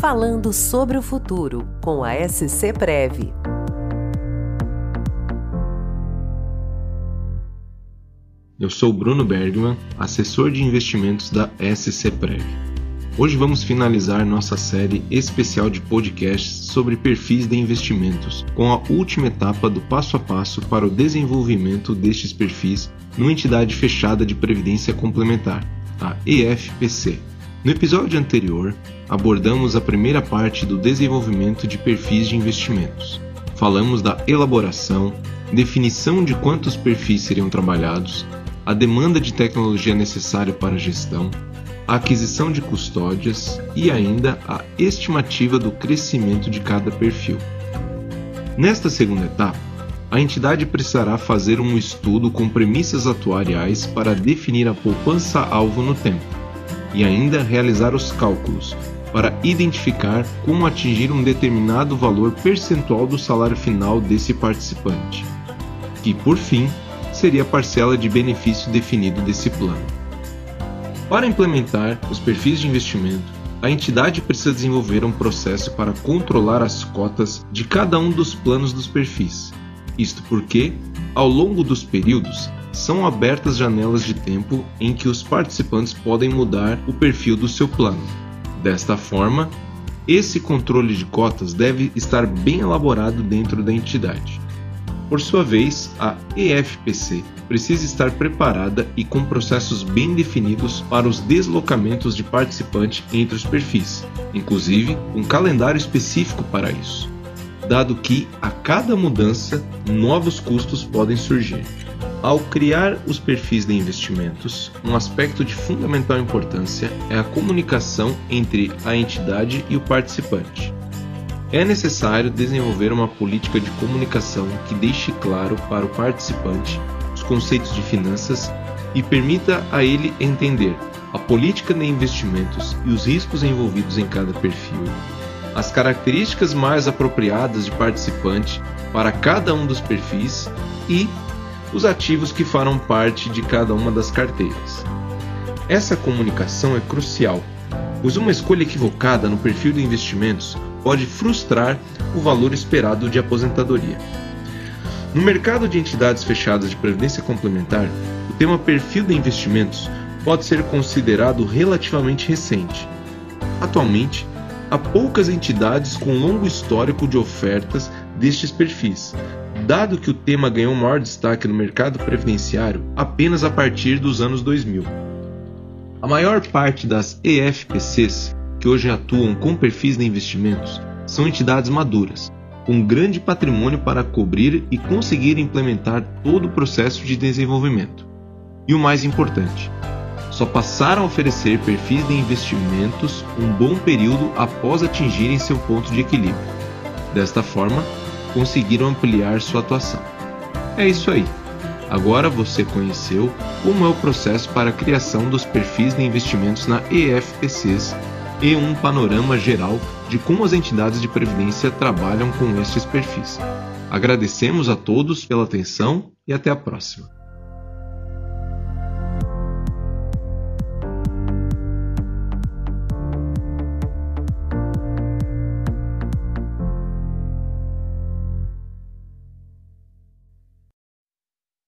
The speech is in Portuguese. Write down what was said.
Falando sobre o futuro com a SC Prev. Eu sou Bruno Bergman, assessor de investimentos da SC Prev. Hoje vamos finalizar nossa série especial de podcasts sobre perfis de investimentos, com a última etapa do passo a passo para o desenvolvimento destes perfis numa entidade fechada de previdência complementar, a EFPC. No episódio anterior, abordamos a primeira parte do desenvolvimento de perfis de investimentos. Falamos da elaboração, definição de quantos perfis seriam trabalhados, a demanda de tecnologia necessária para a gestão, a aquisição de custódias e ainda a estimativa do crescimento de cada perfil. Nesta segunda etapa, a entidade precisará fazer um estudo com premissas atuariais para definir a poupança-alvo no tempo e ainda realizar os cálculos para identificar como atingir um determinado valor percentual do salário final desse participante, que por fim seria a parcela de benefício definido desse plano. Para implementar os perfis de investimento, a entidade precisa desenvolver um processo para controlar as cotas de cada um dos planos dos perfis. Isto porque, ao longo dos períodos, são abertas janelas de tempo em que os participantes podem mudar o perfil do seu plano. Desta forma, esse controle de cotas deve estar bem elaborado dentro da entidade. Por sua vez, a EFPC precisa estar preparada e com processos bem definidos para os deslocamentos de participante entre os perfis, inclusive um calendário específico para isso, dado que a cada mudança novos custos podem surgir. Ao criar os perfis de investimentos, um aspecto de fundamental importância é a comunicação entre a entidade e o participante. É necessário desenvolver uma política de comunicação que deixe claro para o participante os conceitos de finanças e permita a ele entender a política de investimentos e os riscos envolvidos em cada perfil, as características mais apropriadas de participante para cada um dos perfis e os ativos que farão parte de cada uma das carteiras. Essa comunicação é crucial, pois uma escolha equivocada no perfil de investimentos pode frustrar o valor esperado de aposentadoria. No mercado de entidades fechadas de previdência complementar, o tema perfil de investimentos pode ser considerado relativamente recente. Atualmente, há poucas entidades com longo histórico de ofertas destes perfis, dado que o tema ganhou maior destaque no mercado previdenciário apenas a partir dos anos 2000. A maior parte das EFPCs que hoje atuam com perfis de investimentos são entidades maduras, com grande patrimônio para cobrir e conseguir implementar todo o processo de desenvolvimento. E o mais importante, só passaram a oferecer perfis de investimentos um bom período após atingirem seu ponto de equilíbrio. Desta forma, conseguiram ampliar sua atuação. É isso aí. Agora você conheceu como é o processo para a criação dos perfis de investimentos na EFPCs e um panorama geral de como as entidades de previdência trabalham com estes perfis. Agradecemos a todos pela atenção e até a próxima.